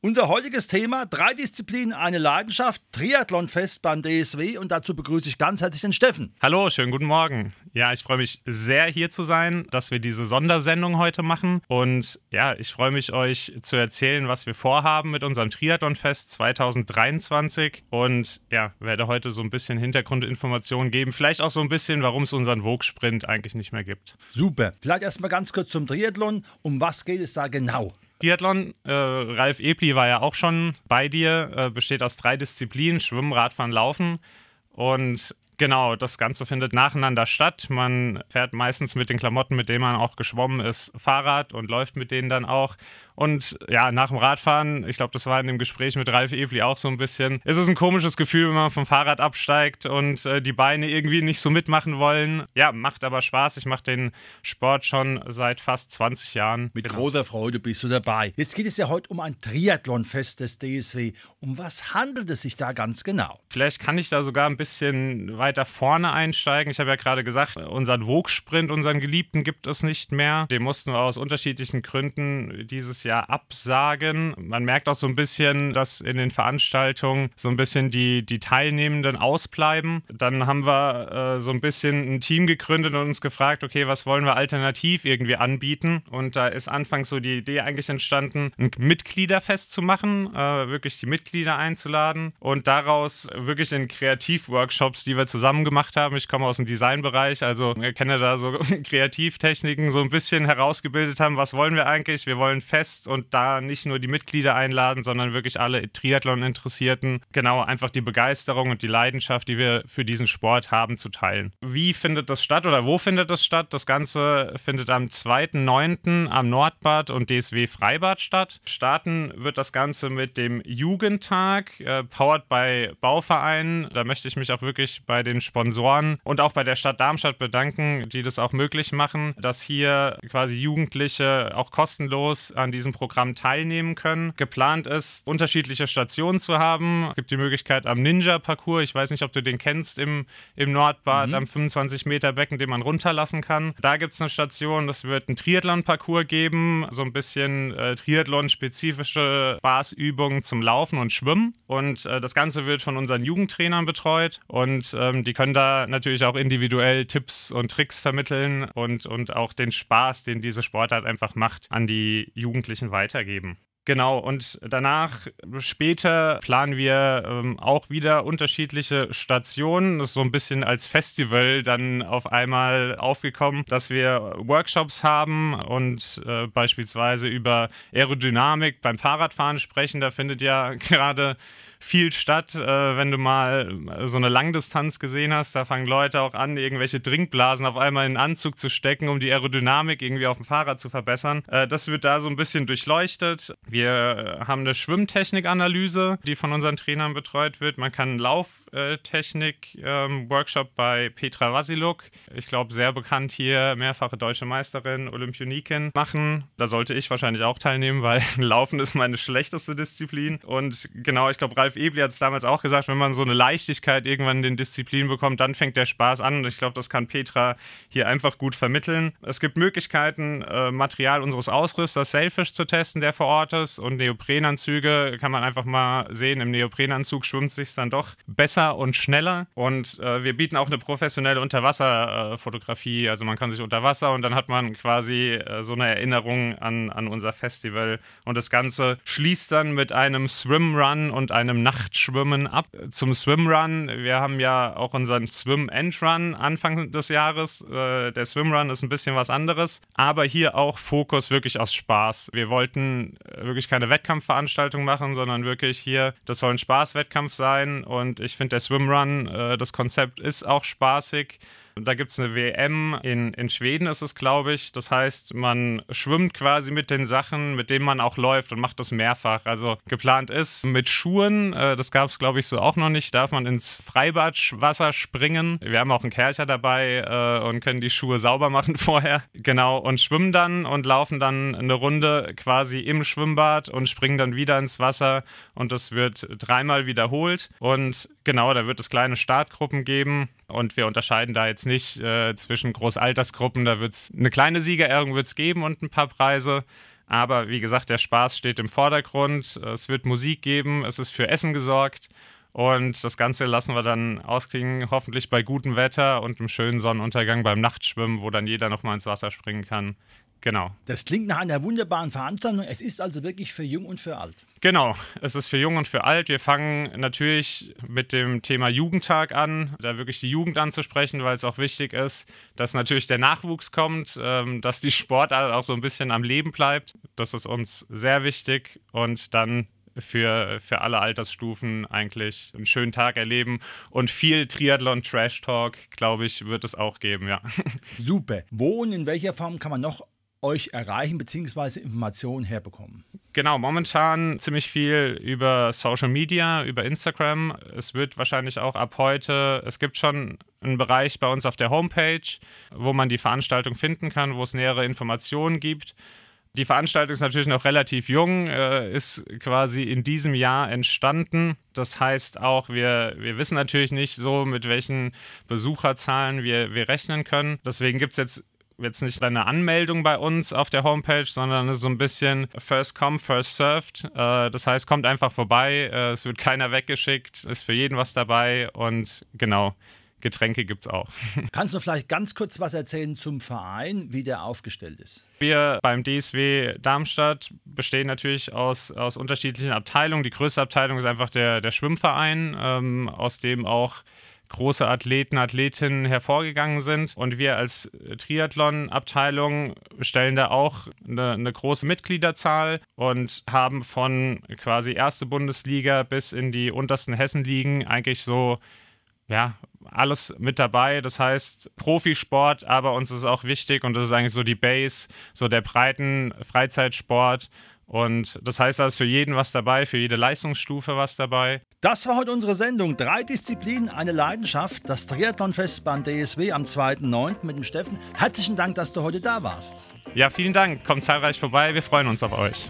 Unser heutiges Thema: drei Disziplinen, eine Leidenschaft, Triathlonfest beim DSW und dazu begrüße ich ganz herzlich den Steffen. Hallo, schönen guten Morgen. Ja, ich freue mich sehr hier zu sein, dass wir diese Sondersendung heute machen und ja, ich freue mich euch zu erzählen, was wir vorhaben mit unserem Triathlonfest 2023 und ja, werde heute so ein bisschen Hintergrundinformationen geben, vielleicht auch so ein bisschen, warum es unseren Vogue-Sprint eigentlich nicht mehr gibt. Super. Vielleicht erstmal ganz kurz zum Triathlon. Um was geht es da genau? Triathlon. Äh, Ralf Epli war ja auch schon bei dir, äh, besteht aus drei Disziplinen: Schwimmen, Radfahren, Laufen. Und Genau, das Ganze findet nacheinander statt. Man fährt meistens mit den Klamotten, mit denen man auch geschwommen ist, Fahrrad und läuft mit denen dann auch. Und ja, nach dem Radfahren, ich glaube, das war in dem Gespräch mit Ralf Ebli auch so ein bisschen, ist es ein komisches Gefühl, wenn man vom Fahrrad absteigt und äh, die Beine irgendwie nicht so mitmachen wollen. Ja, macht aber Spaß. Ich mache den Sport schon seit fast 20 Jahren. Mit genau. großer Freude bist du dabei. Jetzt geht es ja heute um ein Triathlonfest des DSW. Um was handelt es sich da ganz genau? Vielleicht kann ich da sogar ein bisschen weiter vorne einsteigen. Ich habe ja gerade gesagt, unseren Vogue-Sprint, unseren Geliebten, gibt es nicht mehr. Den mussten wir aus unterschiedlichen Gründen dieses Jahr Jahr absagen. Man merkt auch so ein bisschen, dass in den Veranstaltungen so ein bisschen die, die Teilnehmenden ausbleiben. Dann haben wir äh, so ein bisschen ein Team gegründet und uns gefragt, okay, was wollen wir alternativ irgendwie anbieten? Und da ist anfangs so die Idee eigentlich entstanden, ein Mitgliederfest zu machen, äh, wirklich die Mitglieder einzuladen und daraus wirklich in Kreativworkshops, die wir zusammen gemacht haben. Ich komme aus dem Designbereich, also kenne da so Kreativtechniken so ein bisschen herausgebildet haben, was wollen wir eigentlich? Wir wollen fest Fest und da nicht nur die Mitglieder einladen, sondern wirklich alle Triathlon-Interessierten, genau einfach die Begeisterung und die Leidenschaft, die wir für diesen Sport haben, zu teilen. Wie findet das statt oder wo findet das statt? Das Ganze findet am 2.9. am Nordbad und DSW Freibad statt. Starten wird das Ganze mit dem Jugendtag, äh, powered by Bauvereinen. Da möchte ich mich auch wirklich bei den Sponsoren und auch bei der Stadt Darmstadt bedanken, die das auch möglich machen, dass hier quasi Jugendliche auch kostenlos an diesem diesem Programm teilnehmen können. Geplant ist, unterschiedliche Stationen zu haben. Es gibt die Möglichkeit am Ninja-Parcours, ich weiß nicht, ob du den kennst, im, im Nordbad, mhm. am 25-Meter-Becken, den man runterlassen kann. Da gibt es eine Station, es wird einen Triathlon-Parcours geben, so ein bisschen äh, Triathlon-spezifische Spaßübungen zum Laufen und Schwimmen. Und äh, das Ganze wird von unseren Jugendtrainern betreut und ähm, die können da natürlich auch individuell Tipps und Tricks vermitteln und, und auch den Spaß, den diese Sportart einfach macht, an die Jugendlichen Jugendlichen weitergeben. Genau, und danach, später, planen wir ähm, auch wieder unterschiedliche Stationen. Das ist so ein bisschen als Festival dann auf einmal aufgekommen, dass wir Workshops haben und äh, beispielsweise über Aerodynamik beim Fahrradfahren sprechen. Da findet ja gerade viel statt, äh, wenn du mal so eine Langdistanz gesehen hast. Da fangen Leute auch an, irgendwelche Trinkblasen auf einmal in den Anzug zu stecken, um die Aerodynamik irgendwie auf dem Fahrrad zu verbessern. Äh, das wird da so ein bisschen durchleuchtet. Wir haben eine Schwimmtechnik-Analyse, die von unseren Trainern betreut wird. Man kann einen Lauftechnik-Workshop ähm, bei Petra Vasiluk, ich glaube sehr bekannt hier, mehrfache deutsche Meisterin, Olympionikin, machen. Da sollte ich wahrscheinlich auch teilnehmen, weil Laufen ist meine schlechteste Disziplin. Und genau, ich glaube, Ralf Ebli hat es damals auch gesagt, wenn man so eine Leichtigkeit irgendwann in den Disziplinen bekommt, dann fängt der Spaß an. Und ich glaube, das kann Petra hier einfach gut vermitteln. Es gibt Möglichkeiten, äh, Material unseres Ausrüsters Sailfish zu testen, der vor Ort ist. Und Neoprenanzüge kann man einfach mal sehen. Im Neoprenanzug schwimmt sich dann doch besser und schneller. Und äh, wir bieten auch eine professionelle Unterwasserfotografie. also man kann sich unter Wasser und dann hat man quasi äh, so eine Erinnerung an, an unser Festival. Und das Ganze schließt dann mit einem Swim-Run und einem einem Nachtschwimmen ab zum Swimrun. Wir haben ja auch unseren Swim-End-Run Anfang des Jahres. Äh, der Swimrun ist ein bisschen was anderes, aber hier auch Fokus wirklich aus Spaß. Wir wollten wirklich keine Wettkampfveranstaltung machen, sondern wirklich hier, das soll ein Spaßwettkampf sein und ich finde der Swimrun, äh, das Konzept ist auch spaßig Da gibt es eine WM in, in Schweden, ist es, glaube ich. Das heißt, man schwimmt quasi mit den Sachen, mit denen man auch läuft und macht das mehrfach. Also geplant ist mit Schuhen, äh, das gab es, glaube ich, so auch noch nicht, darf man ins Freibadwasser springen. Wir haben auch einen Kercher dabei äh, und können die Schuhe sauber machen vorher. Genau, und schwimmen dann und laufen dann eine Runde quasi im Schwimmbad und springen dann wieder ins Wasser und das wird dreimal wiederholt. Und genau, da wird es kleine Startgruppen geben und wir unterscheiden da jetzt nicht äh, zwischen Großaltersgruppen. Da wird es eine kleine Siegerehrung wird's geben und ein paar Preise. Aber wie gesagt, der Spaß steht im Vordergrund. Es wird Musik geben, es ist für Essen gesorgt. Und das Ganze lassen wir dann ausklingen, hoffentlich bei gutem Wetter und einem schönen Sonnenuntergang beim Nachtschwimmen, wo dann jeder nochmal ins Wasser springen kann. Genau. Das klingt nach einer wunderbaren Veranstaltung. Es ist also wirklich für jung und für alt. Genau, es ist für jung und für alt. Wir fangen natürlich mit dem Thema Jugendtag an, da wirklich die Jugend anzusprechen, weil es auch wichtig ist, dass natürlich der Nachwuchs kommt, ähm, dass die Sportart auch so ein bisschen am Leben bleibt. Das ist uns sehr wichtig und dann für, für alle Altersstufen eigentlich einen schönen Tag erleben. Und viel Triathlon-Trash-Talk, glaube ich, wird es auch geben, ja. Super. Wo und in welcher Form kann man noch euch erreichen bzw. Informationen herbekommen? Genau, momentan ziemlich viel über Social Media, über Instagram. Es wird wahrscheinlich auch ab heute, es gibt schon einen Bereich bei uns auf der Homepage, wo man die Veranstaltung finden kann, wo es nähere Informationen gibt. Die Veranstaltung ist natürlich noch relativ jung, äh, ist quasi in diesem Jahr entstanden. Das heißt auch, wir, wir wissen natürlich nicht so, mit welchen Besucherzahlen wir, wir rechnen können. Deswegen gibt es jetzt jetzt nicht eine Anmeldung bei uns auf der Homepage, sondern so ein bisschen First Come, First Served. Äh, das heißt, kommt einfach vorbei, äh, es wird keiner weggeschickt, ist für jeden was dabei und genau. Getränke gibt es auch. Kannst du vielleicht ganz kurz was erzählen zum Verein, wie der aufgestellt ist? Wir beim DSW Darmstadt bestehen natürlich aus, aus unterschiedlichen Abteilungen. Die größte Abteilung ist einfach der, der Schwimmverein, ähm, aus dem auch große Athleten, Athletinnen hervorgegangen sind. Und wir als Triathlon-Abteilung stellen da auch eine, eine, große Mitgliederzahl und haben von quasi erste Bundesliga bis in die untersten Hessenligen eigentlich so ja, alles mit dabei. Das heißt, Profisport, aber uns ist auch wichtig und das ist eigentlich so die Base, so der breiten Freizeitsport. Und das heißt, da ist für jeden was dabei, für jede Leistungsstufe was dabei. Das war heute unsere Sendung. Drei Disziplinen, eine Leidenschaft. Das Triathlonfest beim DSW am 2.9. mit dem Steffen. Herzlichen Dank, dass du heute da warst. Ja, vielen Dank. Kommt zahlreich vorbei. Wir freuen uns auf euch.